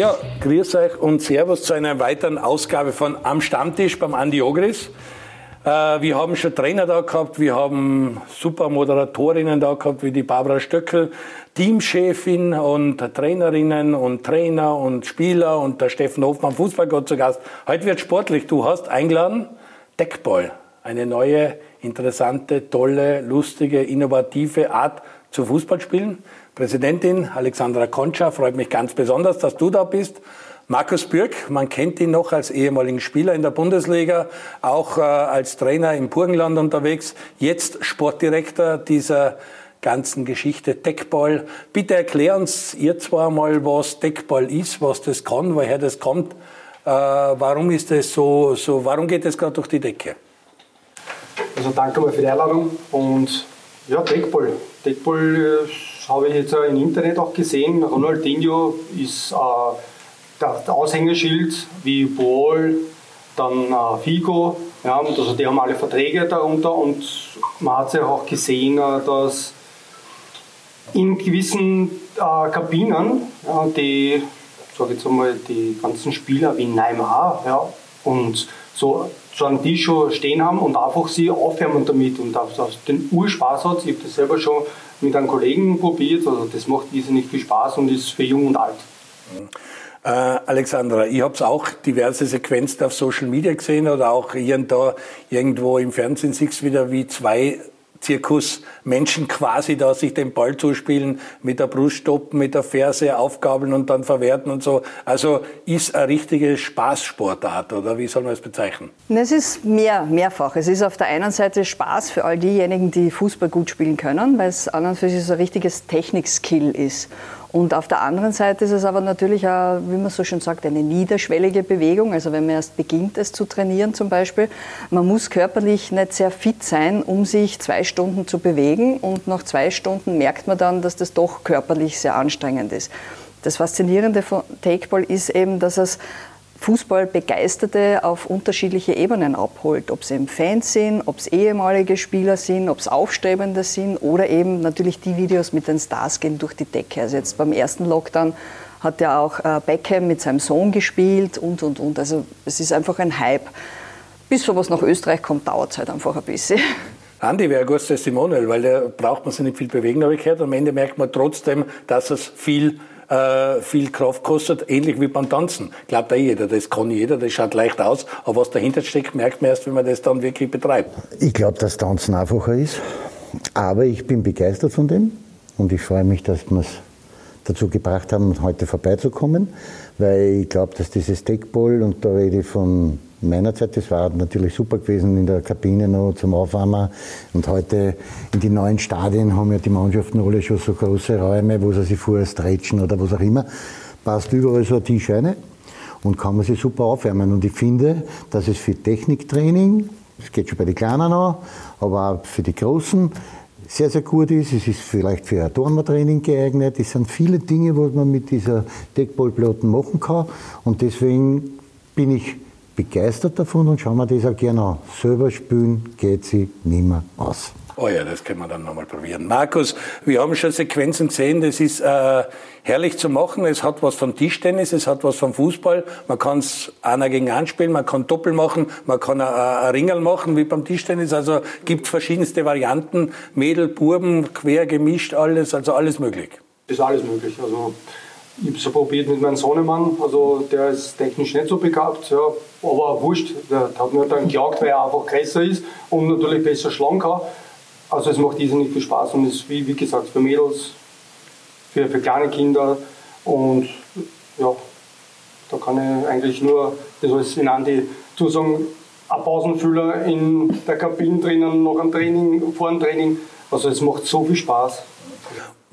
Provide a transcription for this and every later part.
Ja, grüß euch und Servus zu einer weiteren Ausgabe von Am Stammtisch beim Andi Ogris. Äh, wir haben schon Trainer da gehabt, wir haben super Moderatorinnen da gehabt, wie die Barbara Stöckel, Teamchefin und Trainerinnen und Trainer und Spieler und der Steffen Hofmann, Fußballgott zu Gast. Heute wird sportlich. Du hast eingeladen Deckball, eine neue, interessante, tolle, lustige, innovative Art zu Fußballspielen. Präsidentin Alexandra Concha, freut mich ganz besonders, dass du da bist. Markus Bürg, man kennt ihn noch als ehemaligen Spieler in der Bundesliga, auch äh, als Trainer im Burgenland unterwegs, jetzt Sportdirektor dieser ganzen Geschichte Deckball. Bitte erklär uns ihr zwar mal, was Deckball ist, was das kann, woher das kommt. Äh, warum ist es so, so, warum geht es gerade durch die Decke? Also danke mal für die Einladung und ja, Deckball. Deckball äh, habe ich jetzt im Internet auch gesehen. Ronaldinho ist äh, der, Aushängeschild wie Ball, dann äh, Figo. Ja, und also die haben alle Verträge darunter und man hat ja auch gesehen, äh, dass in gewissen äh, Kabinen, die, sage jetzt einmal, die ganzen Spieler wie Neymar ja, und so, so einen Tisch schon stehen haben und einfach sie aufwärmen damit und auf, auf den Urspaß hat. Ich habe das selber schon mit einem Kollegen probiert, also das macht irrsinnig viel Spaß und ist für jung und alt. Äh, Alexandra, ich habe auch diverse Sequenzen auf Social Media gesehen oder auch hier und da irgendwo im Fernsehen siehst wieder, wie zwei Zirkusmenschen quasi da sich den Ball zuspielen, mit der Brust stoppen, mit der Ferse aufgabeln und dann verwerten und so. Also ist eine richtige Spaßsportart oder wie soll man es bezeichnen? Es ist mehr, mehrfach. Es ist auf der einen Seite Spaß für all diejenigen, die Fußball gut spielen können, weil es an und für sich so ein richtiges Technikskill ist. Und auf der anderen Seite ist es aber natürlich auch, wie man so schön sagt, eine niederschwellige Bewegung. Also wenn man erst beginnt, es zu trainieren zum Beispiel, man muss körperlich nicht sehr fit sein, um sich zwei Stunden zu bewegen. Und nach zwei Stunden merkt man dann, dass das doch körperlich sehr anstrengend ist. Das Faszinierende von Takeball ist eben, dass es Fußballbegeisterte auf unterschiedliche Ebenen abholt. Ob es eben Fans sind, ob es ehemalige Spieler sind, ob es Aufstrebende sind oder eben natürlich die Videos mit den Stars gehen durch die Decke. Also jetzt beim ersten Lockdown hat ja auch äh, Beckham mit seinem Sohn gespielt und, und, und. Also es ist einfach ein Hype. Bis sowas nach Österreich kommt, dauert es halt einfach ein bisschen. Andi wäre ein gutes Testimonial, weil da braucht man sich nicht viel bewegen, habe ich gehört. Am Ende merkt man trotzdem, dass es viel äh, viel Kraft kostet, ähnlich wie beim Tanzen. Glaubt auch jeder, das kann jeder, das schaut leicht aus, aber was dahinter steckt, merkt man erst, wenn man das dann wirklich betreibt. Ich glaube, dass Tanzen einfacher ist, aber ich bin begeistert von dem und ich freue mich, dass wir es dazu gebracht haben, heute vorbeizukommen, weil ich glaube, dass dieses Deckball, und da rede ich von meiner Zeit, das war natürlich super gewesen in der Kabine noch zum Aufwärmen. Und heute in die neuen Stadien haben ja die Mannschaften alle schon so große Räume, wo sie sich vorher stretchen oder was auch immer. Passt überall so ein Tisch rein und kann man sich super aufwärmen. Und ich finde, dass es für Techniktraining, das geht schon bei den Kleinen an, aber auch für die Großen, sehr, sehr gut ist. Es ist vielleicht für ein Turntraining geeignet. Es sind viele Dinge, was man mit dieser Deckballplatten machen kann. Und deswegen bin ich begeistert davon und schauen wir das auch gerne an. Selber spülen geht sie nicht mehr aus. Oh ja, das können wir dann nochmal probieren. Markus, wir haben schon Sequenzen gesehen, das ist äh, herrlich zu machen. Es hat was von Tischtennis, es hat was von Fußball. Man kann es einer gegen einen spielen, man kann Doppel machen, man kann ein Ringel machen wie beim Tischtennis. Also gibt verschiedenste Varianten, Mädel, Burben, quer gemischt, alles, also alles möglich. Das ist alles möglich. Also ich habe es probiert mit meinem Sohnemann, also der ist technisch nicht so begabt, ja, aber wurscht, der hat mir dann geklagt, weil er einfach größer ist und natürlich besser schlagen kann. Also es macht nicht viel Spaß und ist wie, wie gesagt für Mädels, für, für kleine Kinder und ja, da kann ich eigentlich nur das als in Andi zusagen, ein Pausenfüller in der Kabine drinnen, nach einem Training, vor dem Training. Also es macht so viel Spaß.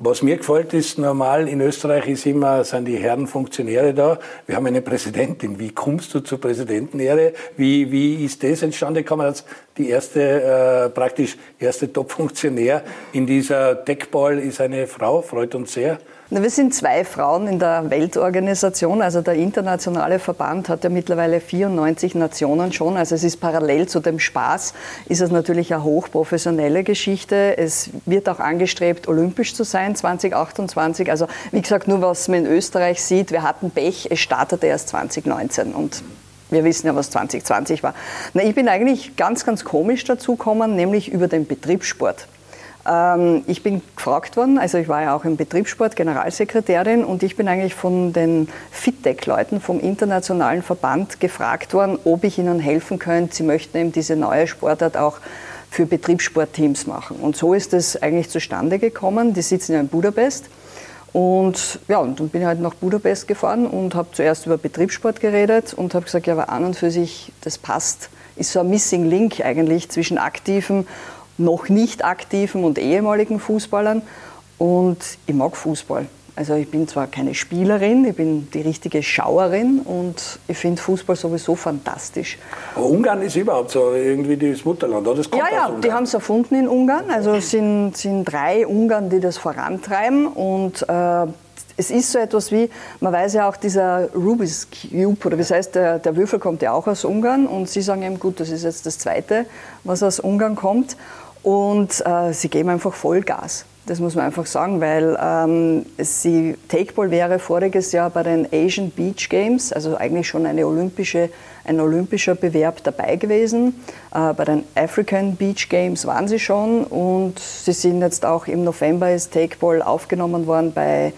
Was mir gefällt, ist normal in Österreich ist immer, sind die Herren Funktionäre da. Wir haben eine Präsidentin. Wie kommst du zur Präsidentenehre? Wie, wie ist das entstanden gekommen als die erste, äh, praktisch erste Top-Funktionär in dieser Deckball ist eine Frau, freut uns sehr. Wir sind zwei Frauen in der Weltorganisation. Also der internationale Verband hat ja mittlerweile 94 Nationen schon. Also es ist parallel zu dem Spaß, ist es natürlich eine hochprofessionelle Geschichte. Es wird auch angestrebt, olympisch zu sein 2028. Also wie gesagt, nur was man in Österreich sieht, wir hatten Pech, es startete erst 2019 und wir wissen ja, was 2020 war. Na, ich bin eigentlich ganz, ganz komisch dazu gekommen, nämlich über den Betriebssport. Ähm, ich bin gefragt worden, also ich war ja auch im Betriebssport Generalsekretärin und ich bin eigentlich von den FITTEC-Leuten vom internationalen Verband gefragt worden, ob ich ihnen helfen könnte. Sie möchten eben diese neue Sportart auch für Betriebssportteams machen. Und so ist es eigentlich zustande gekommen. Die sitzen ja in Budapest. Und ja, und dann bin ich halt nach Budapest gefahren und habe zuerst über Betriebssport geredet und habe gesagt, ja, aber an und für sich, das passt, ist so ein Missing Link eigentlich zwischen aktiven noch nicht aktiven und ehemaligen Fußballern. Und ich mag Fußball. Also ich bin zwar keine Spielerin, ich bin die richtige Schauerin und ich finde Fußball sowieso fantastisch. Aber Ungarn ist überhaupt so irgendwie das Mutterland, oder? Das kommt ja, ja, die haben es erfunden in Ungarn. Also es sind, sind drei Ungarn, die das vorantreiben und äh, es ist so etwas wie, man weiß ja auch, dieser Rubik's Cube, oder wie heißt, der, der Würfel kommt ja auch aus Ungarn und Sie sagen eben, gut, das ist jetzt das Zweite, was aus Ungarn kommt und äh, sie geben einfach Vollgas. Das muss man einfach sagen, weil ähm, sie, Takeball wäre voriges Jahr bei den Asian Beach Games, also eigentlich schon eine olympische, ein olympischer Bewerb dabei gewesen. Äh, bei den African Beach Games waren sie schon und sie sind jetzt auch im November ist Takeball aufgenommen worden bei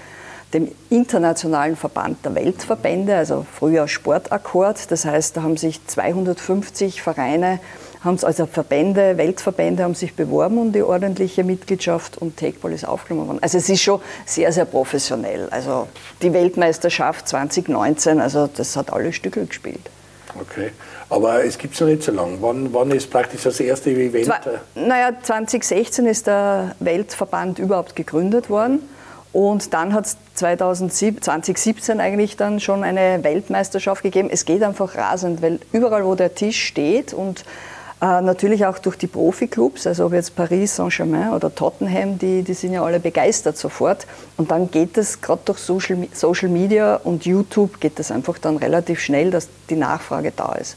dem internationalen Verband der Weltverbände, also früher Sportakkord. Das heißt, da haben sich 250 Vereine haben es also Verbände, Weltverbände haben sich beworben um die ordentliche Mitgliedschaft und Takeball ist aufgenommen worden. Also es ist schon sehr, sehr professionell. Also die Weltmeisterschaft 2019, also das hat alle Stücke gespielt. Okay, aber es gibt es noch nicht so lange. Wann, wann ist praktisch das erste Event? Zwei, naja, 2016 ist der Weltverband überhaupt gegründet worden. Und dann hat es 2017 eigentlich dann schon eine Weltmeisterschaft gegeben. Es geht einfach rasend, weil überall, wo der Tisch steht und äh, natürlich auch durch die Profiklubs, also ob jetzt Paris Saint-Germain oder Tottenham, die, die sind ja alle begeistert sofort. Und dann geht es gerade durch Social, Social Media und YouTube geht das einfach dann relativ schnell, dass die Nachfrage da ist.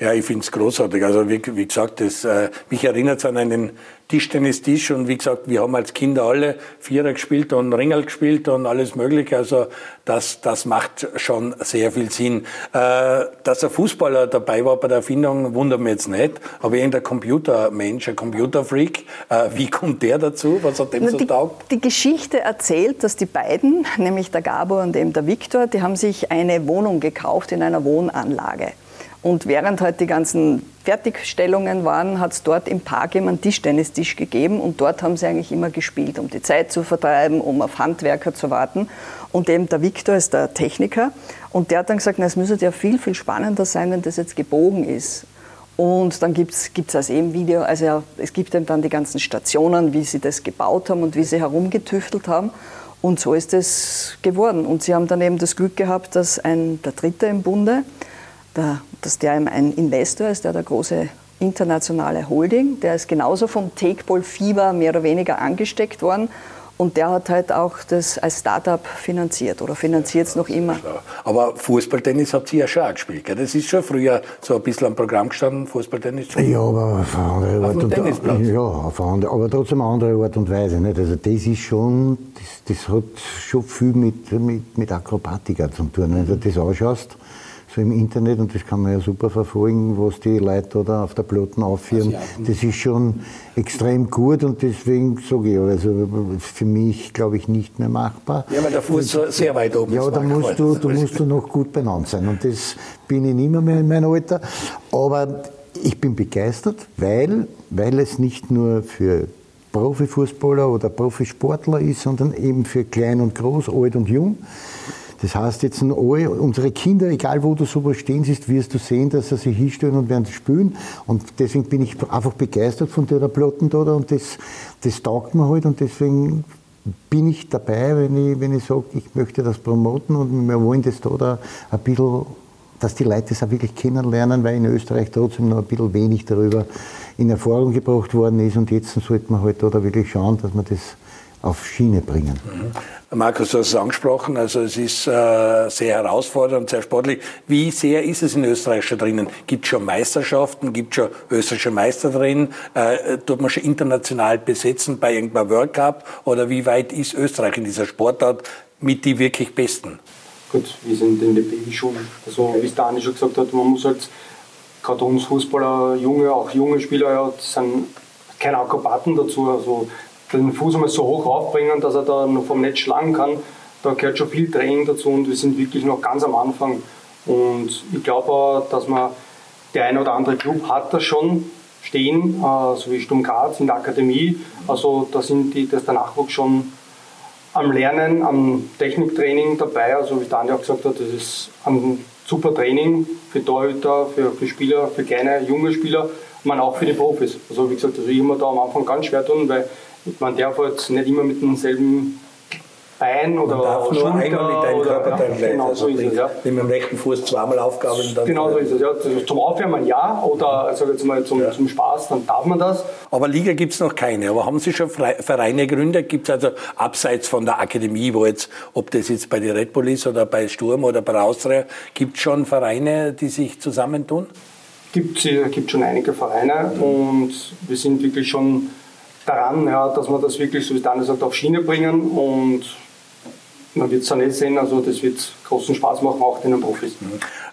Ja, ich finde es großartig. Also wie, wie gesagt, das, äh, mich erinnert es an einen Tischtennistisch und wie gesagt, wir haben als Kinder alle Vierer gespielt und Ringel gespielt und alles Mögliche. Also das, das macht schon sehr viel Sinn. Äh, dass ein Fußballer dabei war bei der Erfindung, wundert mich jetzt nicht. Aber irgendein Computermensch, ein Computerfreak, äh, wie kommt der dazu? Was hat dem so taugt? Die Geschichte erzählt, dass die beiden, nämlich der Gabor und eben der Viktor, die haben sich eine Wohnung gekauft in einer Wohnanlage. Und während halt die ganzen Fertigstellungen waren, hat es dort im Park eben einen Tischtennistisch gegeben und dort haben sie eigentlich immer gespielt, um die Zeit zu vertreiben, um auf Handwerker zu warten. Und eben der Viktor ist der Techniker und der hat dann gesagt, na, es müsste ja viel, viel spannender sein, wenn das jetzt gebogen ist. Und dann gibt es als eben Video, also ja, es gibt eben dann die ganzen Stationen, wie sie das gebaut haben und wie sie herumgetüftelt haben. Und so ist es geworden. Und sie haben dann eben das Glück gehabt, dass ein, der Dritte im Bunde, der, dass der ein Investor ist, der der große internationale Holding, der ist genauso vom Takeball-Fieber mehr oder weniger angesteckt worden. Und der hat halt auch das als Startup finanziert oder finanziert es noch immer. Aber Fußballtennis habt ihr ja schon auch gespielt, gell? Das ist schon früher so ein bisschen am Programm gestanden, Fußballtennis. Ja, aber auf eine andere Art und Weise. Ja, auf andere, aber trotzdem eine andere Art und Weise. Nicht? Also das ist schon, das, das hat schon viel mit, mit, mit Akrobatika zu tun. Wenn du das anschaust, so im Internet und das kann man ja super verfolgen, was die Leute da auf der Platten aufführen. Das ist schon extrem gut und deswegen sage ich, also für mich glaube ich nicht mehr machbar. Ja, weil der Fuß und, sehr weit oben Ja, da musst du, da musst du noch gut benannt sein und das bin ich nicht mehr in meinem Alter. Aber ich bin begeistert, weil, weil es nicht nur für Profifußballer oder Profisportler ist, sondern eben für klein und groß, alt und jung. Das heißt, jetzt alle, unsere Kinder, egal wo du sowas stehen siehst, wirst du sehen, dass sie sich hinstellen und werden spülen. Und deswegen bin ich einfach begeistert von der Platten da und das, das taugt mir halt. Und deswegen bin ich dabei, wenn ich, wenn ich sage, ich möchte das promoten. Und wir wollen das da, da ein bisschen, dass die Leute das auch wirklich kennenlernen, weil in Österreich trotzdem noch ein bisschen wenig darüber in Erfahrung gebracht worden ist. Und jetzt sollte man halt da wirklich schauen, dass man das auf Schiene bringen. Mhm. Markus, du hast es angesprochen, also es ist äh, sehr herausfordernd, sehr sportlich. Wie sehr ist es in Österreich schon drinnen? Gibt es schon Meisterschaften? Gibt es schon österreichische Meister drin? Äh, tut man schon international besetzen bei irgendeinem World Cup? Oder wie weit ist Österreich in dieser Sportart mit die wirklich Besten? Gut, wir sind in der BI schon, also wie es Dani schon gesagt hat, man muss halt, gerade uns Fußballer, junge, auch junge Spieler, ja, sind keine Akrobaten dazu, also den Fuß einmal so hoch aufbringen, dass er da noch vom Netz schlagen kann. Da gehört schon viel Training dazu und wir sind wirklich noch ganz am Anfang. Und ich glaube, dass man, der ein oder andere Club hat das schon stehen, äh, so wie Sturm Graz in der Akademie. Also da sind die, das der Nachwuchs schon am Lernen, am Techniktraining dabei. Also wie Daniel auch gesagt hat, das ist ein super Training für Torhüter, für, für Spieler, für kleine, junge Spieler, man auch für die Profis. Also wie gesagt, also ich immer da am Anfang ganz schwer tun, weil man darf halt nicht immer mit demselben Bein oder Man darf nur einmal mit deinem Körperteil gleich. Genau also so ist es, ja. Mit dem rechten Fuß zweimal aufgabeln. Dann Genau so ist es, ja. Zum Aufwärmen ja, oder sag jetzt mal zum, Ja. zum Spaß, dann darf man das. Aber Liga gibt es noch keine. Aber haben Sie schon Vereine gegründet? Gibt es also abseits von der Akademie, wo jetzt, ob das jetzt bei der Red Bull ist oder bei Sturm oder bei Austria, gibt es schon Vereine, die sich zusammentun? gibt es gibt schon einige Vereine und wir sind wirklich schon daran, ja, dass wir das wirklich, so wie Daniel sagt, auf Schiene bringen und man wird es dann eh sehen, also das wird großen Spaß machen, auch den Profis.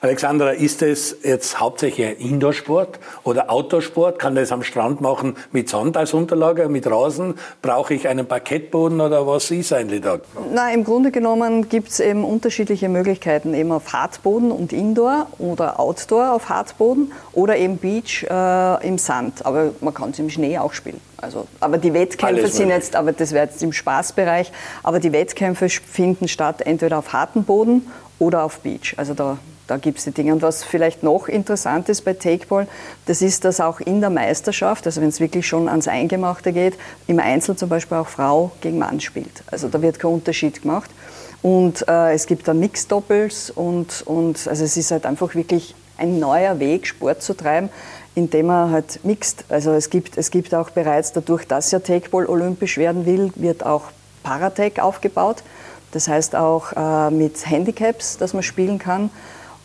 Alexandra, ist es jetzt hauptsächlich ein Indoorsport oder Outdoorsport? Kann das am Strand machen mit Sand als Unterlage, mit Rasen? Brauche ich einen Parkettboden oder was ist eigentlich da? Na, im Grunde genommen gibt es eben unterschiedliche Möglichkeiten, eben auf Hartboden und Indoor oder Outdoor auf Hartboden oder eben Beach äh, im Sand. Aber man kann es im Schnee auch spielen. Also, aber die Wettkämpfe Alles sind möglich. jetzt, aber das wäre jetzt im Spaßbereich, aber die Wettkämpfe finden statt entweder auf hartem Boden oder auf Beach. Also da, da gibt es die Dinge. Und was vielleicht noch interessant ist bei Takeball, das ist, dass auch in der Meisterschaft, also wenn es wirklich schon ans Eingemachte geht, im Einzel zum Beispiel auch Frau gegen Mann spielt. Also da wird kein Unterschied gemacht. Und äh, es gibt dann Mixed-Doppels und, und also es ist halt einfach wirklich ein neuer Weg, Sport zu treiben, indem man halt mixt. Also es gibt, es gibt auch bereits dadurch, dass ja Takeball olympisch werden will, wird auch Paratech aufgebaut. Das heißt auch äh, mit Handicaps, dass man spielen kann.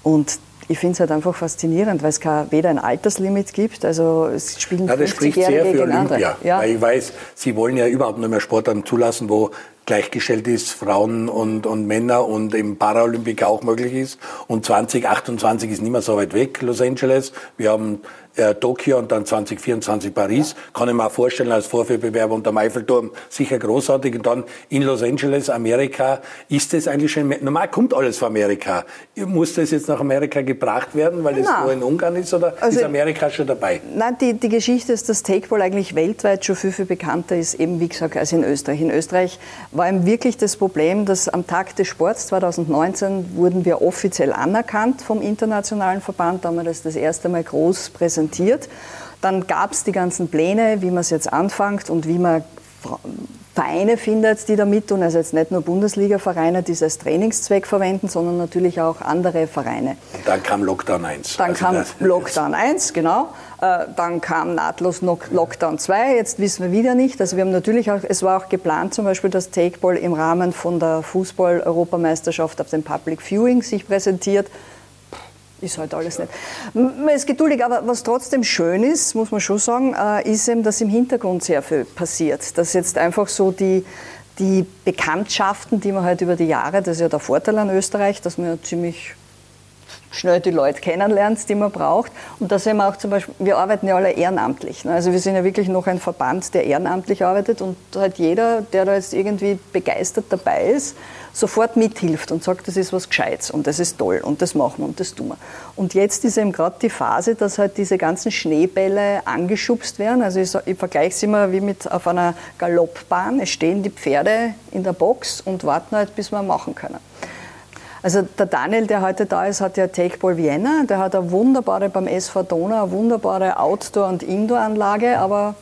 Und ich finde es halt einfach faszinierend, weil es weder ein Alterslimit gibt, also es spielen Ja, das spricht sehr 50-Jährige für. Olympia. Ja. Weil ich weiß, Sie wollen ja überhaupt nicht mehr Sportarten zulassen, wo gleichgestellt ist, Frauen und, und Männer und im Paralympic auch möglich ist. Und 2028 ist nicht mehr so weit weg, Los Angeles. Wir haben äh, Tokio und dann 2024 Paris. Kann ich mir auch vorstellen, als Vorführbewerb unter Eiffelturm sicher großartig. Und dann in Los Angeles, Amerika, ist das eigentlich schon, normal kommt alles von Amerika. Muss das jetzt nach Amerika gebracht werden, weil es nur in Ungarn ist, oder Also- ist Amerika schon dabei? Nein, die, die Geschichte ist, dass Takeball eigentlich weltweit schon viel, viel bekannter ist, eben wie gesagt, als in Österreich. In Österreich war eben wirklich das Problem, dass am Tag des Sports 2019 wurden wir offiziell anerkannt vom Internationalen Verband, da haben wir das das erste Mal groß präsentiert. Dann gab es die ganzen Pläne, wie man es jetzt anfängt und wie man Vereine findet, die da mit tun. Also jetzt nicht nur Bundesliga-Vereine, die es als Trainingszweck verwenden, sondern natürlich auch andere Vereine. Und dann kam Lockdown 1. Dann Also kam Lockdown 1, genau. Äh, Dann kam nahtlos Lock- Lockdown 2. Jetzt wissen wir wieder nicht. Also wir haben natürlich auch, es war auch geplant zum Beispiel, dass Takeball im Rahmen von der Fußball-Europameisterschaft auf dem Public Viewing sich präsentiert. Ist halt alles nicht. Man ist geduldig, aber was trotzdem schön ist, muss man schon sagen, äh, ist eben, dass im Hintergrund sehr viel passiert. Dass jetzt einfach so die, die Bekanntschaften, die man halt über die Jahre, das ist ja der Vorteil an Österreich, dass man ja ziemlich schnell die Leute kennenlernt, die man braucht. Und da sehen wir auch zum Beispiel, wir arbeiten ja alle ehrenamtlich. ne? Also wir sind ja wirklich noch ein Verband, der ehrenamtlich arbeitet und halt jeder, der da jetzt irgendwie begeistert dabei ist, sofort mithilft und sagt, das ist was Gescheites und das ist toll und das machen wir und das tun wir. Und jetzt ist eben gerade die Phase, dass halt diese ganzen Schneebälle angeschubst werden. Also ich, ich vergleiche es immer wie mit auf einer Galoppbahn. Es stehen die Pferde in der Box und warten halt, bis wir machen können. Also der Daniel, der heute da ist, hat ja Takeball Vienna. Der hat eine wunderbare beim SV Donau, eine wunderbare Outdoor- und Indoor-Anlage, aber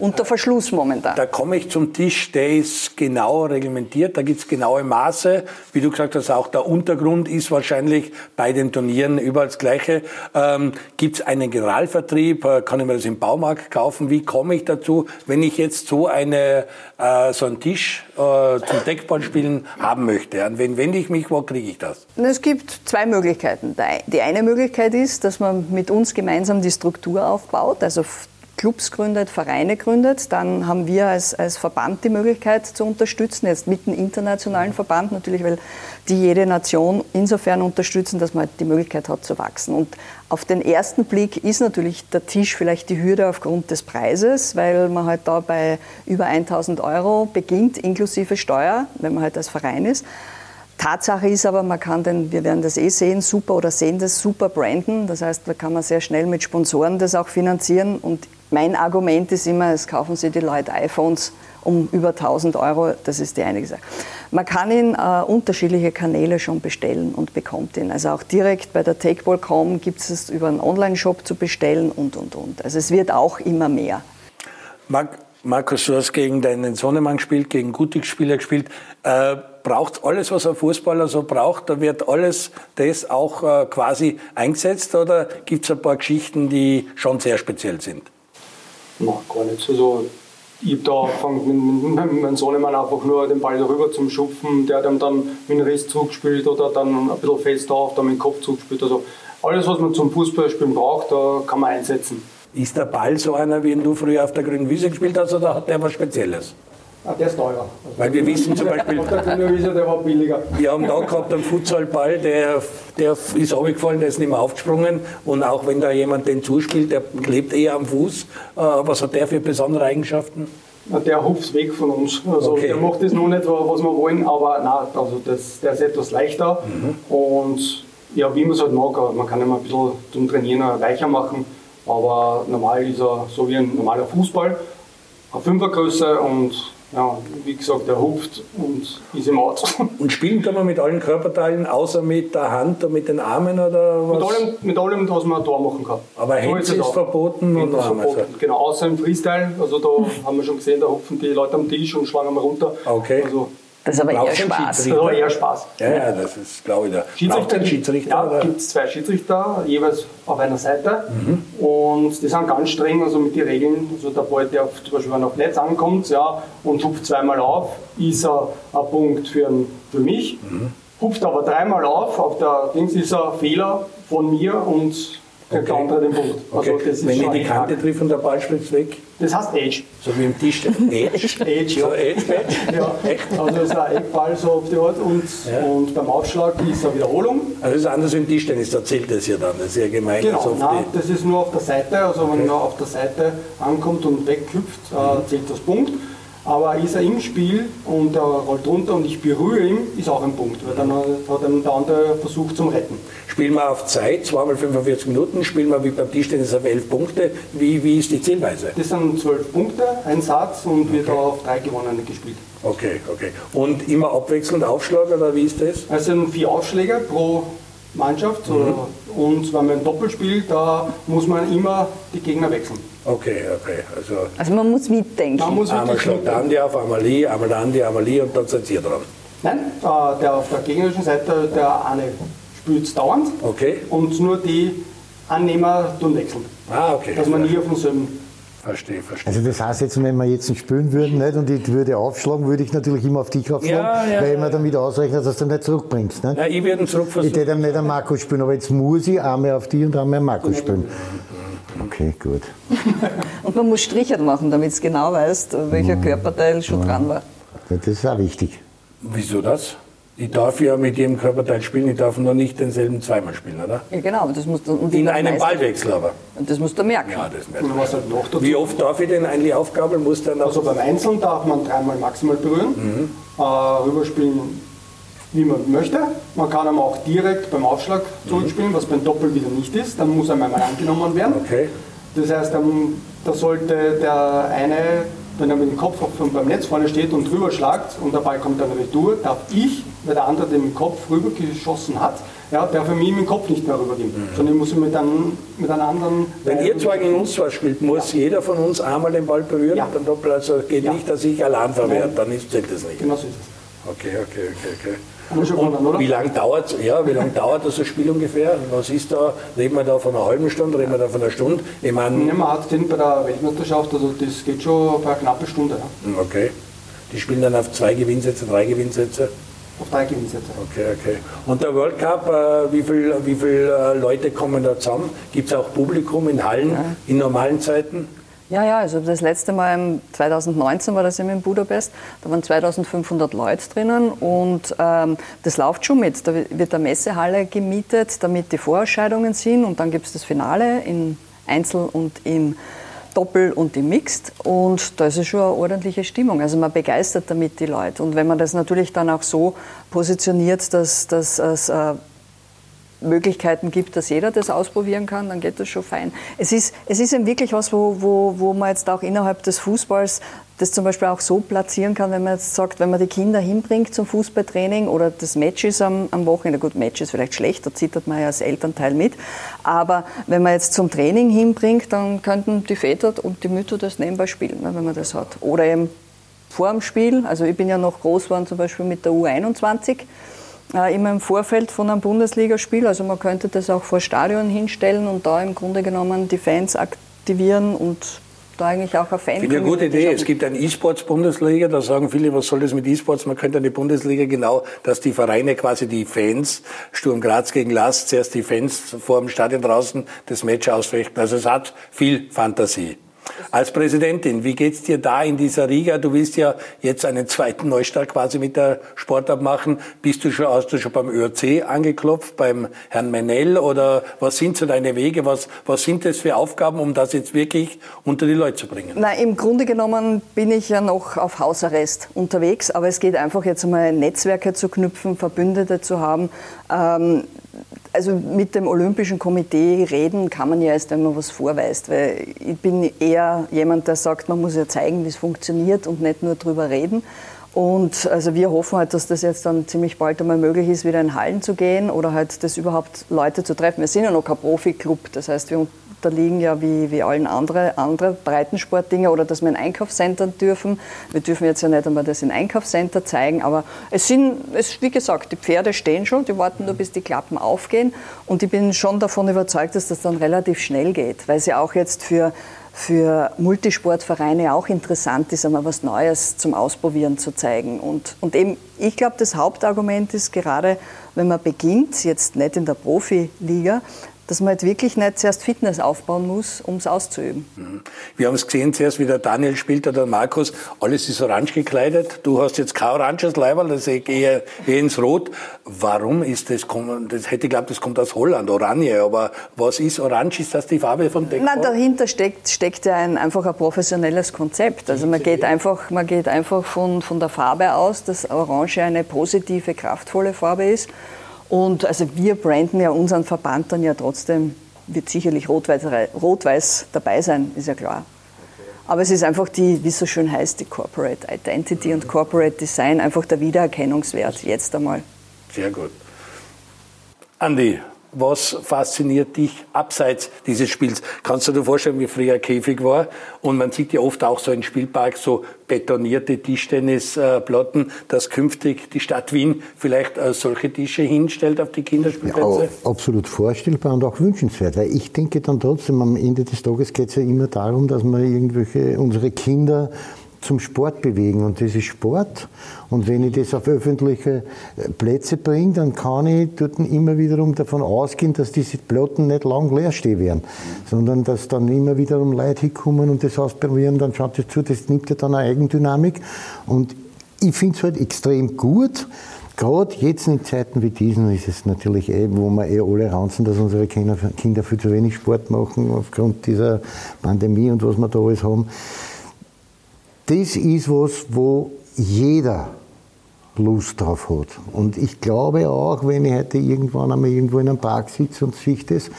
unter Verschluss momentan. Da komme ich zum Tisch, der ist genau reglementiert, da gibt es genaue Maße. Wie du gesagt hast, auch der Untergrund ist wahrscheinlich bei den Turnieren überall das Gleiche. Ähm, gibt es einen Generalvertrieb? Äh, kann ich mir das im Baumarkt kaufen? Wie komme ich dazu, wenn ich jetzt so, eine, äh, so einen Tisch äh, zum Deckballspielen haben möchte? An wen wende ich mich? Wo kriege ich das? Es gibt zwei Möglichkeiten. Die eine Möglichkeit ist, dass man mit uns gemeinsam die Struktur aufbaut, also Clubs gründet, Vereine gründet, dann haben wir als, als Verband die Möglichkeit zu unterstützen, jetzt mit dem internationalen Verband natürlich, weil die jede Nation insofern unterstützen, dass man halt die Möglichkeit hat zu wachsen. Und auf den ersten Blick ist natürlich der Tisch vielleicht die Hürde aufgrund des Preises, weil man halt da bei über 1000 Euro beginnt, inklusive Steuer, wenn man halt als Verein ist. Tatsache ist aber, man kann den, wir werden das eh sehen, super oder sehen das super branden. Das heißt, da kann man sehr schnell mit Sponsoren das auch finanzieren. Und mein Argument ist immer, es kaufen sich die Leute iPhones um über 1000 Euro. Das ist die eine Sache. Man kann ihn äh, unterschiedliche Kanäle schon bestellen und bekommt ihn. Also auch direkt bei der Takeball.com gibt es über einen Online-Shop zu bestellen und, und, und. Also es wird auch immer mehr. Marc, Markus, du hast gegen deinen Sonnemann gespielt, gegen Gutig-Spieler gespielt. Äh, braucht alles, was ein Fußballer so braucht? Da wird alles das auch äh, quasi eingesetzt oder gibt es ein paar Geschichten, die schon sehr speziell sind? Nein, gar nicht. Also, ich habe da angefangen mit, mit, meinem Sohnemann einfach nur den Ball darüber zum Schupfen. Der hat ihm dann mit dem Riss zugespielt oder dann ein bisschen fest auf, dann mit dem Kopf zugespielt. Also alles, was man zum Fußballspielen braucht, da kann man einsetzen. Ist der Ball so einer, wie du früher auf der grünen Wiese gespielt hast, oder hat der was Spezielles? Ah, der ist teurer. Weil wir wissen zum Beispiel, der Wiese, der war billiger. wir haben da gehabt einen Futsalball, der, der ist runtergefallen, der ist nicht mehr aufgesprungen. Und auch wenn da jemand den zuspielt, der klebt eher am Fuß. Äh, was hat der für besondere Eigenschaften? Der hupft weg von uns. Also Okay. der macht das noch nicht, was wir wollen, aber nein, also das, der ist etwas leichter. Und ja, wie man es halt mag, man kann ihn ein bisschen zum Trainieren weicher machen. Aber normal ist er so wie ein normaler Fußball, eine Fünfergröße und ja, wie gesagt, der hupft und ist im Out. Und spielen kann man mit allen Körperteilen, außer mit der Hand und mit den Armen oder was? Mit allem, mit allem, was man da machen kann. Aber Hands es ist auch. verboten und ist verboten. also. Genau, außer im Freestyle. Also da haben wir schon gesehen, da hupfen die Leute am Tisch und schlagen mal runter. Okay. Also, Das ist aber Braucht eher Spaß. das war eher Spaß. Ja, ja, das ist, glaube ich, der. Ein Schiedsrichter? Ja, gibt es zwei Schiedsrichter, jeweils auf einer Seite. Mhm. Und die sind ganz streng, also mit den Regeln. Also der Ball, der zum Beispiel wenn er auf Netz ankommt ja, und hupft zweimal auf, ist er ein Punkt für, für mich. Mhm. Hupft aber dreimal auf, auf der Dings ist er ein Fehler von mir und kriegt der Okay. andere den Punkt. Also Okay. Wenn ich die Kante trifft und der Ball spritzt weg, Das heißt Age. so wie im Tisch. Edge? So ja. Edge, Edge? Ja, also das ist ein Eckball so auf die Art und, Ja. und beim Aufschlag ist eine Wiederholung. Also das ist anders im Tischtennis, da zählt das ja dann. Das ist ja gemein. Genau, nein, das ist nur auf der Seite, also wenn er auf der Seite ankommt und weghüpft, äh, zählt das Punkt. Aber ist er im Spiel und er rollt runter und ich berühre ihn, ist auch ein Punkt, weil dann hat ihm der andere versucht zum Retten. Spielen wir auf Zeit, zweimal 45 Minuten, spielen wir wie beim Tischtennis auf 11 Punkte. Wie, wie ist die Zielweise? Das sind zwölf Punkte, ein Satz und wird auf drei Gewonnene gespielt. Okay, okay. Und immer abwechselnd Aufschlag oder wie ist das? Es sind vier Aufschläge pro Mannschaft äh, und wenn man ein Doppel spielt, da muss man immer die Gegner wechseln. Okay, okay. Also Also man muss mitdenken. Man muss einmal schlägt Andi auf, einmal ich, einmal Andi, einmal ich und dann seid ihr dran. Nein, der auf der gegnerischen Seite, der eine spielt es dauernd Okay? und nur die Annehmer tun wechseln. Ah, okay. Dass man nie auf denselben. Verstehe, verstehe. Also das heißt jetzt, wenn wir jetzt nicht spielen würden nicht, und ich würde aufschlagen, würde ich natürlich immer auf dich aufschlagen, Ja, ja, weil ich ja. mir damit ausrechne, dass du nicht zurückbringst. Nicht? Ja, ich werde ihn Ich zurückversuchen. hätte nicht an Marco spielen, aber jetzt muss ich einmal auf dich und einmal an Marco spielen. Okay, gut. Und man muss Strichert machen, damit es genau weißt, welcher Körperteil schon dran war. Das ist auch wichtig. Wieso das? Ich darf ja mit jedem Körperteil spielen, ich darf nur nicht denselben zweimal spielen, oder? Ja, genau, aber das musst du, und In einem Ballwechsel aber. Und das musst du merken. Ja, das Und was halt noch dazu. Wie oft darf ich den eigentlich aufgabeln? Muss dann Also auch beim Einzelnen darf man dreimal maximal berühren, Mhm. äh, rüberspielen, wie man möchte. Man kann aber auch direkt beim Aufschlag zurückspielen, was beim Doppel wieder nicht ist. Dann muss einmal angenommen werden. Okay. Das heißt, da sollte der eine, wenn er mit dem Kopf auf, beim Netz vorne steht und drüber schlagt und der Ball kommt dann retour, darf ich, weil der andere den Kopf rüber geschossen hat, ja, der für mich im Kopf nicht mehr rübergehen, mhm. sondern ich muss mit einem, mit einem anderen... Wenn ihr zwei gegen uns zwei spielt, muss ja. jeder von uns einmal den Ball berühren, ja. dann doppelt, also geht ja. nicht, dass ich allein verwehrt, dann ist, zählt das nicht. Genau so ist es. Okay, okay, okay, okay. Und wie lange dauert ja, wie lange dauert das Spiel ungefähr? Was ist da? Reden wir da von einer halben Stunde, reden wir da von einer Stunde? Ich meine, ja, man hat den bei der Weltmeisterschaft, also das geht schon bei einer knappen Stunde. Ja. Okay. Die spielen dann auf zwei Gewinnsätze, drei Gewinnsätze? Auf drei Gewinnsätze. Okay, okay. Und der World Cup, äh, wie viele wie viel, äh, Leute kommen da zusammen? Gibt es auch Publikum in Hallen ja. in normalen Zeiten? Ja, ja, also das letzte Mal 2019 war das eben in Budapest. Da waren 2500 Leute drinnen und ähm, das läuft schon mit. Da wird eine Messehalle gemietet, damit die Vorausscheidungen sind und dann gibt es das Finale in Einzel und im Doppel und im Mixed und da ist es schon eine ordentliche Stimmung. Also man begeistert damit die Leute und wenn man das natürlich dann auch so positioniert, dass, dass es äh, Möglichkeiten gibt, dass jeder das ausprobieren kann, dann geht das schon fein. Es ist, es ist eben wirklich was, wo, wo, wo man jetzt auch innerhalb des Fußballs das zum Beispiel auch so platzieren kann, wenn man jetzt sagt, wenn man die Kinder hinbringt zum Fußballtraining oder das Match ist am, am Wochenende, gut, Match ist vielleicht schlecht, da zittert man ja als Elternteil mit, aber wenn man jetzt zum Training hinbringt, dann könnten die Väter und die Mütter das nebenbei spielen, ne, wenn man das hat. Oder eben vor dem Spiel, also ich bin ja noch groß geworden zum Beispiel mit der U21, äh, immer im Vorfeld von einem Bundesligaspiel. Also man könnte das auch vor Stadion hinstellen und da im Grunde genommen die Fans aktivieren und da eigentlich auch eine Fan. Finde eine gute Idee. Es gibt ein E-Sports-Bundesliga, da sagen viele, was soll das mit E-Sports? Man könnte eine Bundesliga genau, dass die Vereine quasi die Fans, Sturm Graz gegen Last, zuerst die Fans vor dem Stadion draußen das Match ausfechten. Also es hat viel Fantasie. Als Präsidentin, wie geht's dir da in dieser Riga? Du willst ja jetzt einen zweiten Neustart quasi mit der Sportart machen. Bist du schon, hast du schon beim ÖRC angeklopft, beim Herrn Menel oder was sind so deine Wege? Was, was sind das für Aufgaben, um das jetzt wirklich unter die Leute zu bringen? Na, im Grunde genommen bin ich ja noch auf Hausarrest unterwegs, aber es geht einfach jetzt einmal Netzwerke zu knüpfen, Verbündete zu haben. Ähm, also mit dem Olympischen Komitee reden kann man ja erst, wenn man was vorweist, weil ich bin eher jemand, der sagt, man muss ja zeigen, wie es funktioniert und nicht nur drüber reden. Und also wir hoffen halt, dass das jetzt dann ziemlich bald einmal möglich ist, wieder in Hallen zu gehen oder halt das überhaupt Leute zu treffen. Wir sind ja noch kein Profi-Club, das heißt, wir unterliegen ja wie, wie allen anderen andere Breitensportdinge oder dass wir in Einkaufscenter dürfen. Wir dürfen jetzt ja nicht einmal das in Einkaufscenter zeigen, aber es sind, es, wie gesagt, die Pferde stehen schon, die warten nur, bis die Klappen aufgehen und ich bin schon davon überzeugt, dass das dann relativ schnell geht, weil sie auch jetzt für für Multisportvereine auch interessant ist, einmal was Neues zum Ausprobieren zu zeigen. Und, und eben, ich glaube, das Hauptargument ist gerade, wenn man beginnt, jetzt nicht in der Profiliga, dass man halt wirklich nicht zuerst Fitness aufbauen muss, um es auszuüben. Mhm. Wir haben es gesehen zuerst, wie der Daniel spielt oder der Markus, alles ist orange gekleidet. Du hast jetzt kein oranges Leiberl, das ist eher, eher ins Rot. Warum ist das, das hätte ich geglaubt, das kommt aus Holland, Oranje, aber was ist orange? Ist das die Farbe von Deckball? Nein, dahinter steckt, steckt ja ein, einfach ein professionelles Konzept. Also man geht einfach, man geht einfach von, von der Farbe aus, dass Orange eine positive, kraftvolle Farbe ist. Und also wir branden ja unseren Verband dann ja trotzdem, wird sicherlich Rot-Weiß dabei sein, ist ja klar. Aber es ist einfach die, wie es so schön heißt, die Corporate Identity und Corporate Design, einfach der Wiedererkennungswert jetzt einmal. Sehr gut. Andi, was fasziniert dich abseits dieses Spiels? Kannst du dir vorstellen, wie früher Käfig war? Und man sieht ja oft auch so in Spielpark so betonierte Tischtennisplatten, dass künftig die Stadt Wien vielleicht äh, solche Tische hinstellt auf die Kinderspielplätze? Ja, absolut vorstellbar und auch wünschenswert. Weil ich denke dann trotzdem, am Ende des Tages geht es ja immer darum, dass man irgendwelche, unsere Kinder zum Sport bewegen und das ist Sport. Und wenn ich das auf öffentliche äh, Plätze bringe, dann kann ich dort immer wiederum davon ausgehen, dass diese Platten nicht lang leer stehen werden, sondern dass dann immer wiederum Leute hinkommen und das ausprobieren, dann schaut das zu, das nimmt ja dann eine Eigendynamik und ich finde es halt extrem gut. Gerade jetzt in Zeiten wie diesen ist es natürlich eh, wo wir eh alle ranzen, dass unsere Kinder, Kinder viel zu wenig Sport machen aufgrund dieser Pandemie und was wir da alles haben das ist was, wo jeder Lust drauf hat. Und ich glaube auch, wenn ich heute irgendwann einmal irgendwo in einem Park sitze und sehe das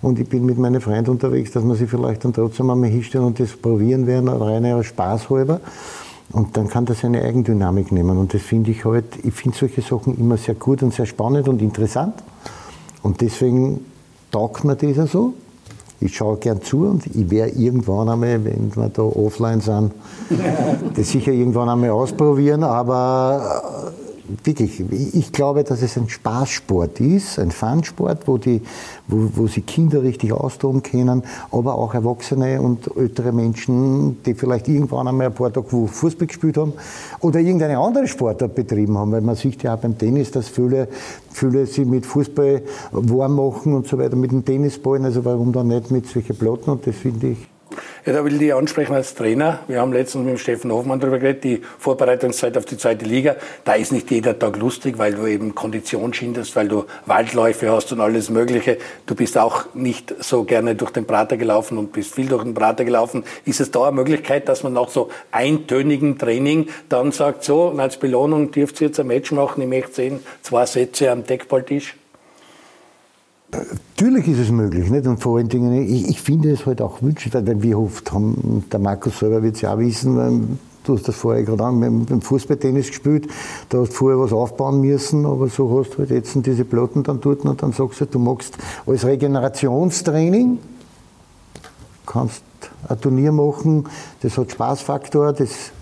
und ich bin mit meinen Freunden unterwegs, dass man sich vielleicht dann trotzdem einmal hinstellen und das probieren werden, rein aus Spaß halber. Und dann kann das eine Eigendynamik nehmen. Und das finde ich halt, ich finde solche Sachen immer sehr gut und sehr spannend und interessant. Und deswegen taugt mir das ja so. Ich schaue gern zu und ich werde irgendwann einmal, wenn wir da offline sind, das sicher irgendwann einmal ausprobieren, aber wirklich, ich glaube, dass es ein Spaßsport ist, ein Funsport, wo, die, wo, wo sie Kinder richtig austoben können, aber auch Erwachsene und ältere Menschen, die vielleicht irgendwann einmal ein paar Tage Fußball gespielt haben oder irgendeine andere Sportart betrieben haben, weil man sieht ja auch beim Tennis, dass viele, viele sich mit Fußball warm machen und so weiter, mit den Tennisballen, also warum dann nicht mit solchen Platten? Und das finde ich ja, da will ich ansprechen als Trainer. Wir haben letztens mit dem Steffen Hofmann darüber geredet, die Vorbereitungszeit auf die zweite Liga. Da ist nicht jeder Tag lustig, weil du eben Kondition schindest, weil du Waldläufe hast und alles Mögliche. Du bist auch nicht so gerne durch den Prater gelaufen und bist viel durch den Prater gelaufen. Ist es da eine Möglichkeit, dass man nach so eintönigen Training dann sagt, so, als Belohnung dürft ihr jetzt ein Match machen, ich möchte sehen, zwei Sätze am Deckballtisch? Natürlich ist es möglich, nicht? Und vor allen Dingen, ich, ich finde es halt auch wünschenswert, weil wir oft haben, der Markus selber wird es ja auch wissen, du hast das vorher gerade an, mit dem Fußballtennis gespielt, da hast du vorher was aufbauen müssen, aber so hast du halt jetzt diese Platten dann dort und dann sagst du, du magst als Regenerationstraining, kannst ein Turnier machen, das hat Spaßfaktor, das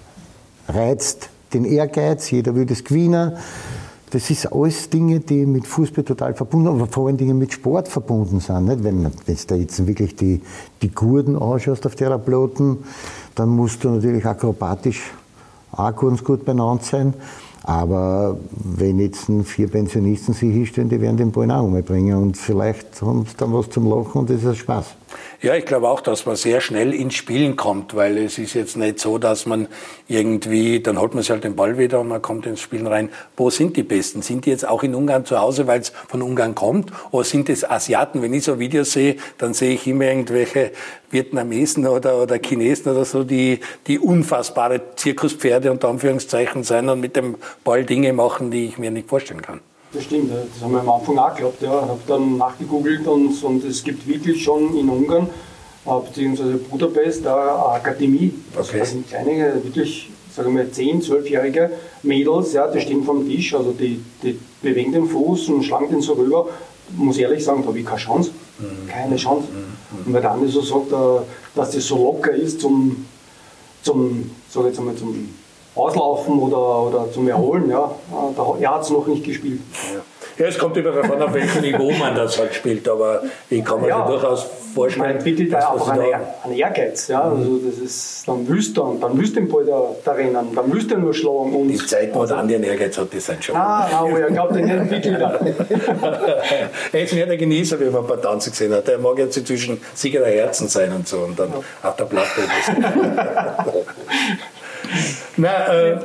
reizt den Ehrgeiz, jeder will das gewinnen. Das ist alles Dinge, die mit Fußball total verbunden, aber vor allen Dingen mit Sport verbunden sind. Nicht? Wenn du da jetzt wirklich die, die Gurden anschaust auf der Platten, dann musst du natürlich akrobatisch auch ganz gut benannt sein. Aber wenn jetzt vier Pensionisten sich hinstellen, die werden den Ball auch umbringen und vielleicht haben sie dann was zum Lachen und das ist Spaß. Ja, ich glaube auch, dass man sehr schnell ins Spielen kommt, weil es ist jetzt nicht so, dass man irgendwie, dann holt man sich halt den Ball wieder und man kommt ins Spielen rein. Wo sind die Besten? Sind die jetzt auch in Ungarn zu Hause, weil es von Ungarn kommt? Oder sind es Asiaten? Wenn ich so Videos sehe, dann sehe ich immer irgendwelche Vietnamesen oder, oder Chinesen oder so, die, die unfassbare Zirkuspferde unter Anführungszeichen sein und mit dem Ball Dinge machen, die ich mir nicht vorstellen kann. Das stimmt, das haben wir am Anfang auch geglaubt. Ja. Ich habe dann nachgegoogelt und, und es gibt wirklich schon in Ungarn, äh, beziehungsweise Budapest, eine Akademie. Also okay. Das sind kleine, wirklich, sagen wir, 10-, 12-jährige Mädels, ja, die stehen vom Tisch, also die, die bewegen den Fuß und schlagen den so rüber. Ich muss ehrlich sagen, da habe ich keine Chance. Mhm. Keine Chance. Mhm. Und weil der Andi so sagt, äh, dass das so locker ist zum, zum, sag jetzt einmal, zum Auslaufen oder, oder zum Erholen. Ja. Er hat es noch nicht gespielt. Ja. Ja, es kommt immer davon, auf welchem Niveau man das halt spielt, aber ich kann mir ja, durchaus vorstellen. Man entwickelt da auch einen, einen Ehrgeiz. Ja? Also das ist, dann willst du, dann willst du den Ball da, da rennen, dann willst du nur schlagen. Und die Zeit, wo also, der Andi einen Ehrgeiz hat, die sind schon. Ah, nein, aber ich glaube, den entwickelt er. er ist nicht der Genießer, wie man ein paar Tanzen gesehen hat. Er mag jetzt zwischen Sieger der Herzen sein und so und dann ja. auf der Platte. Na, äh,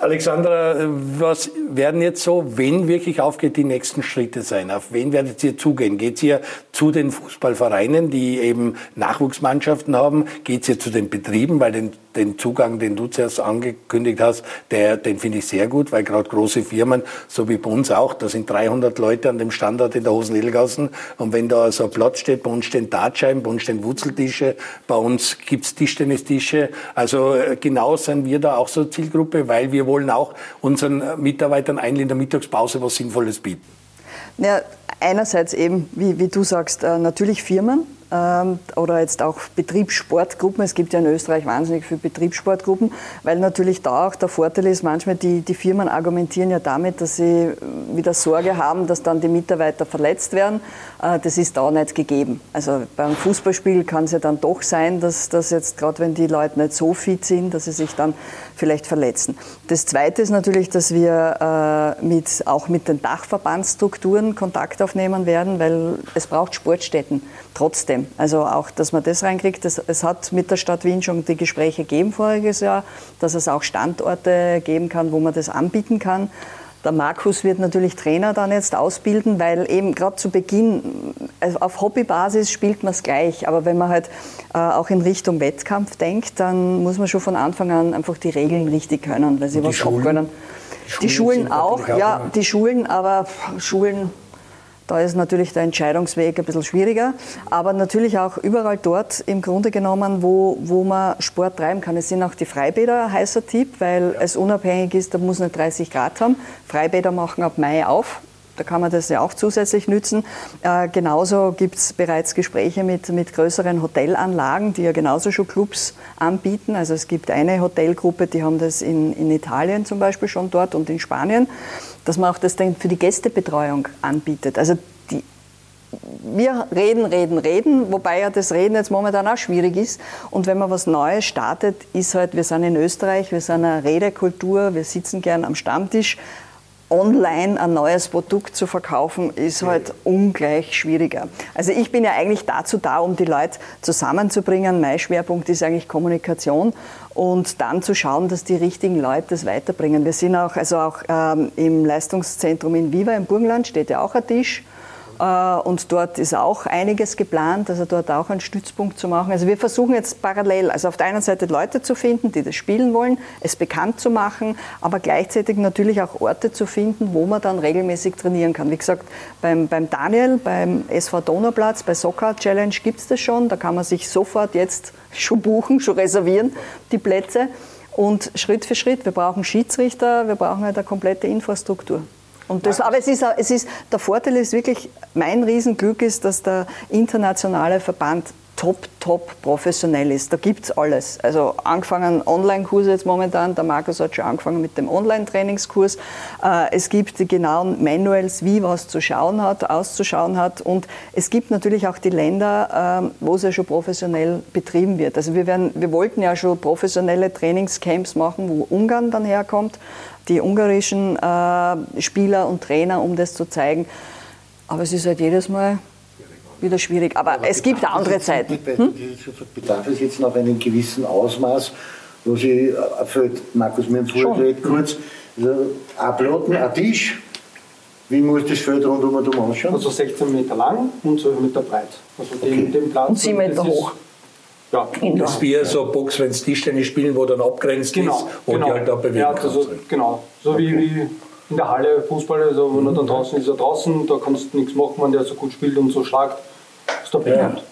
Alexandra, was werden jetzt so, wenn wirklich aufgeht, die nächsten Schritte sein? Auf wen werdet ihr zugehen? Geht ihr zu den Fußballvereinen, die eben Nachwuchsmannschaften haben? Geht ihr zu den Betrieben? Weil den, den Zugang, den du zuerst angekündigt hast, der, den finde ich sehr gut, weil gerade große Firmen, so wie bei uns auch, da sind 300 Leute an dem Standort in der Hosenlilgassen und wenn da so ein Platz steht, bei uns stehen Dartscheiben, bei uns stehen Wurzeltische, bei uns gibt's Tischtennistische. Also äh, genau sind wir da auch so Zielgruppe, weil wir wollen auch unseren Mitarbeitern eigentlich in der Mittagspause was Sinnvolles bieten. Ja, einerseits eben, wie, wie du sagst, äh, natürlich Firmen, ähm, oder jetzt auch Betriebssportgruppen. Es gibt ja in Österreich wahnsinnig viele Betriebssportgruppen, weil natürlich da auch der Vorteil ist, manchmal die, die Firmen argumentieren ja damit, dass sie wieder Sorge haben, dass dann die Mitarbeiter verletzt werden. Äh, das ist da nicht gegeben. Also beim Fußballspiel kann es ja dann doch sein, dass, dass jetzt gerade wenn die Leute nicht so fit sind, dass sie sich dann vielleicht verletzen. Das Zweite ist natürlich, dass wir äh, mit, auch mit den Dachverbandsstrukturen Kontakt aufnehmen werden, weil es braucht Sportstätten trotzdem. Also auch, dass man das reinkriegt. Das, es hat mit der Stadt Wien schon die Gespräche gegeben voriges Jahr, dass es auch Standorte geben kann, wo man das anbieten kann. Der Markus wird natürlich Trainer dann jetzt ausbilden, weil eben gerade zu Beginn, also auf Hobbybasis spielt man es gleich, aber wenn man halt äh, auch in Richtung Wettkampf denkt, dann muss man schon von Anfang an einfach die Regeln richtig können, weil sie was Schulen? abkönnen. Die Schulen, die Schulen auch, ja, die Schulen, aber Schulen da ist natürlich der Entscheidungsweg ein bisschen schwieriger, aber natürlich auch überall dort im Grunde genommen, wo, wo man Sport treiben kann. Es sind auch die Freibäder ein heißer Tipp, weil es unabhängig ist, da muss nicht 30 Grad haben. Freibäder machen ab Mai auf, Da kann man das ja auch zusätzlich nützen. Äh, genauso gibt es bereits Gespräche mit, mit größeren Hotelanlagen, die ja genauso schon Clubs anbieten. Also es gibt eine Hotelgruppe, die haben das in, in Italien zum Beispiel schon dort und in Spanien, dass man auch das dann für die Gästebetreuung anbietet. Also die, wir reden, reden, reden, wobei ja das Reden jetzt momentan auch schwierig ist. Und wenn man was Neues startet, ist halt, wir sind in Österreich, wir sind eine Redekultur, wir sitzen gern am Stammtisch. Online ein neues Produkt zu verkaufen, ist halt ungleich schwieriger. Also ich bin ja eigentlich dazu da, um die Leute zusammenzubringen. Mein Schwerpunkt ist eigentlich Kommunikation und dann zu schauen, dass die richtigen Leute das weiterbringen. Wir sind auch, also auch ähm, im Leistungszentrum in Viva im Burgenland steht ja auch ein Tisch und dort ist auch einiges geplant, also dort auch einen Stützpunkt zu machen. Also wir versuchen jetzt parallel, also auf der einen Seite Leute zu finden, die das spielen wollen, es bekannt zu machen, aber gleichzeitig natürlich auch Orte zu finden, wo man dann regelmäßig trainieren kann. Wie gesagt, beim, beim Daniel, beim SV Donauplatz, bei Soccer Challenge gibt es das schon. Da kann man sich sofort jetzt schon buchen, schon reservieren, die Plätze. Und Schritt für Schritt, wir brauchen Schiedsrichter, wir brauchen halt eine komplette Infrastruktur. Und das, aber es ist, es ist, der Vorteil ist wirklich, mein Riesenglück ist, dass der internationale Verband top, top professionell ist. Da gibt es alles. Also angefangen Online-Kurse jetzt momentan, der Markus hat schon angefangen mit dem Online-Trainingskurs. Äh, es gibt die genauen Manuals, wie was zu schauen hat, auszuschauen hat. Und es gibt natürlich auch die Länder, ähm, wo es ja schon professionell betrieben wird. Also wir, werden, wir wollten ja schon professionelle Trainingscamps machen, wo Ungarn dann herkommt die ungarischen äh, Spieler und Trainer, um das zu zeigen. Aber es ist halt jedes Mal wieder schwierig. Aber, Aber es gibt andere Zeiten. Hm? Bedarf es jetzt noch einen gewissen Ausmaß, wo Sie, für Markus, mir vorgeredet kurz, also uploaden, ein Tisch, wie muss das Feld rundum ausschauen? Also 16 Meter lang und 12 Meter breit. Also den, okay. den Platz. Und 7 Meter hoch. Ja, das ist wie so Box, wenn es Tischtennis spielen, wo dann abgrenzt genau, ist und genau. die halt da bewegen ja, also, Genau, so okay. wie, wie in der Halle Fußball, also wenn er dann draußen ist, er draußen, da kannst du nichts machen, wenn der so gut spielt und so schlagt, ist da bekannt.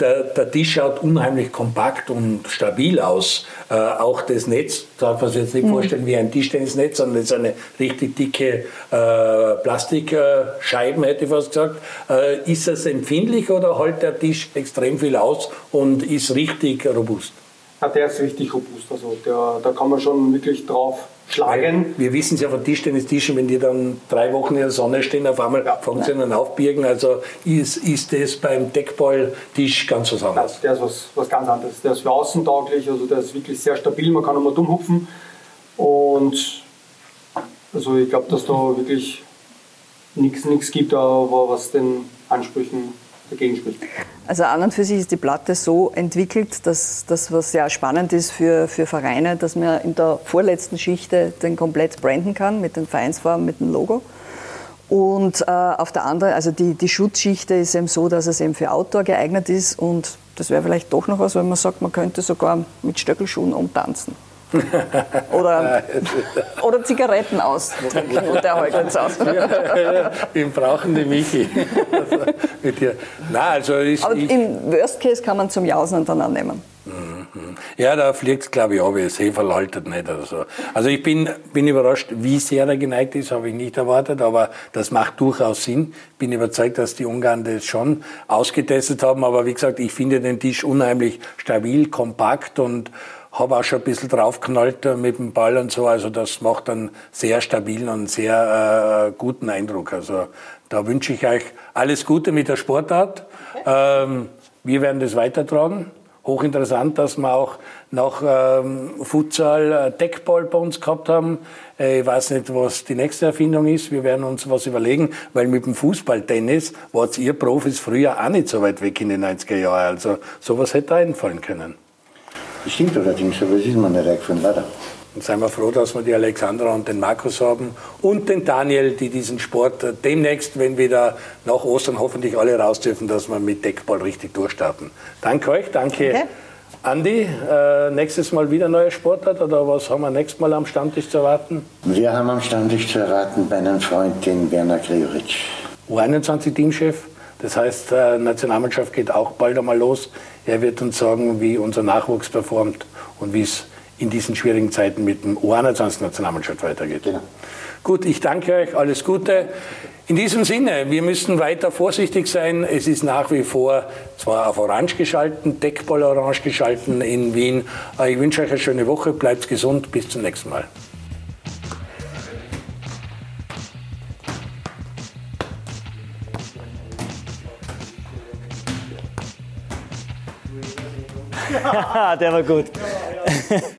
Der, der Tisch schaut unheimlich kompakt und stabil aus. Äh, auch das Netz, darf man sich jetzt nicht mhm. vorstellen wie ein Tischtennisnetz, sondern es ist eine richtig dicke äh, Plastikscheiben, hätte ich fast gesagt. Äh, ist das empfindlich oder hält der Tisch extrem viel aus und ist richtig robust? Ja, der ist richtig robust. Also der, da kann man schon wirklich drauf schlagen. Wir wissen es ja von Tischtennistischen, wenn die dann drei Wochen in der Sonne stehen, auf einmal ja. fangen sie an aufbirgen. Also ist, ist das beim Deckballtisch ganz was anderes? Ja, der ist was, was ganz anderes. Der ist für außen tauglich, also der ist wirklich sehr stabil, man kann einmal dumm hupfen. Und also ich glaube, dass da wirklich nichts gibt, was den Ansprüchen dagegen spricht. Also an und für sich ist die Platte so entwickelt, dass das, was sehr spannend ist für, für Vereine, dass man in der vorletzten Schichte den komplett branden kann mit den Vereinsfarben, mit dem Logo. Und äh, auf der anderen, also die, die Schutzschichte ist eben so, dass es eben für Outdoor geeignet ist und das wäre vielleicht doch noch was, wenn man sagt, man könnte sogar mit Stöckelschuhen umtanzen. oder, oder Zigaretten austrinken und der hält uns aus. Im brauchen die Michi. mit dir. Nein, also ist, Aber im Worst Case kann man zum Jausen dann annehmen. Mhm. Ja, da fliegt es, glaube ich, ab. Das Heferl haltet nicht oder so. Also ich bin, bin überrascht, wie sehr er geneigt ist, habe ich nicht erwartet, aber das macht durchaus Sinn. Bin überzeugt, dass die Ungarn das schon ausgetestet haben, aber wie gesagt, ich finde den Tisch unheimlich stabil, kompakt und habe auch schon ein bisschen draufknallt äh, mit dem Ball und so. Also das macht einen sehr stabilen und sehr äh, guten Eindruck. Also da wünsche ich euch alles Gute mit der Sportart. Ähm, wir werden das weitertragen. Hochinteressant, dass wir auch nach ähm, Futsal äh, Deckball bei uns gehabt haben. Äh, ich weiß nicht, was die nächste Erfindung ist. Wir werden uns was überlegen, weil mit dem Fußballtennis wart ihr Profis früher auch nicht so weit weg in den 90er Jahren. Also sowas hätte einfallen können. Das stimmt allerdings, aber es ist mir nicht eingefallen, leider. Und seien wir froh, dass wir die Alexandra und den Markus haben und den Daniel, die diesen Sport demnächst, wenn wir da nach Ostern hoffentlich alle raus dürfen, dass wir mit Deckball richtig durchstarten. Danke euch, danke. Okay. Andi, äh, nächstes Mal wieder neue Sportart oder was haben wir nächstes Mal am Stammtisch zu erwarten? Wir haben am Stammtisch zu erwarten bei einem Freund, den Werner Gregoritsch. U21-Teamchef, das heißt, äh, Nationalmannschaft geht auch bald einmal los. Er wird uns sagen, wie unser Nachwuchs performt und wie es in diesen schwierigen Zeiten mit dem U21-Nationalmannschaft weitergeht. Genau. Gut, ich danke euch, alles Gute. In diesem Sinne, wir müssen weiter vorsichtig sein. Es ist nach wie vor zwar auf Orange geschalten, Deckball Orange geschalten in Wien. Ich wünsche euch eine schöne Woche, bleibt gesund, bis zum nächsten Mal. Der war gut.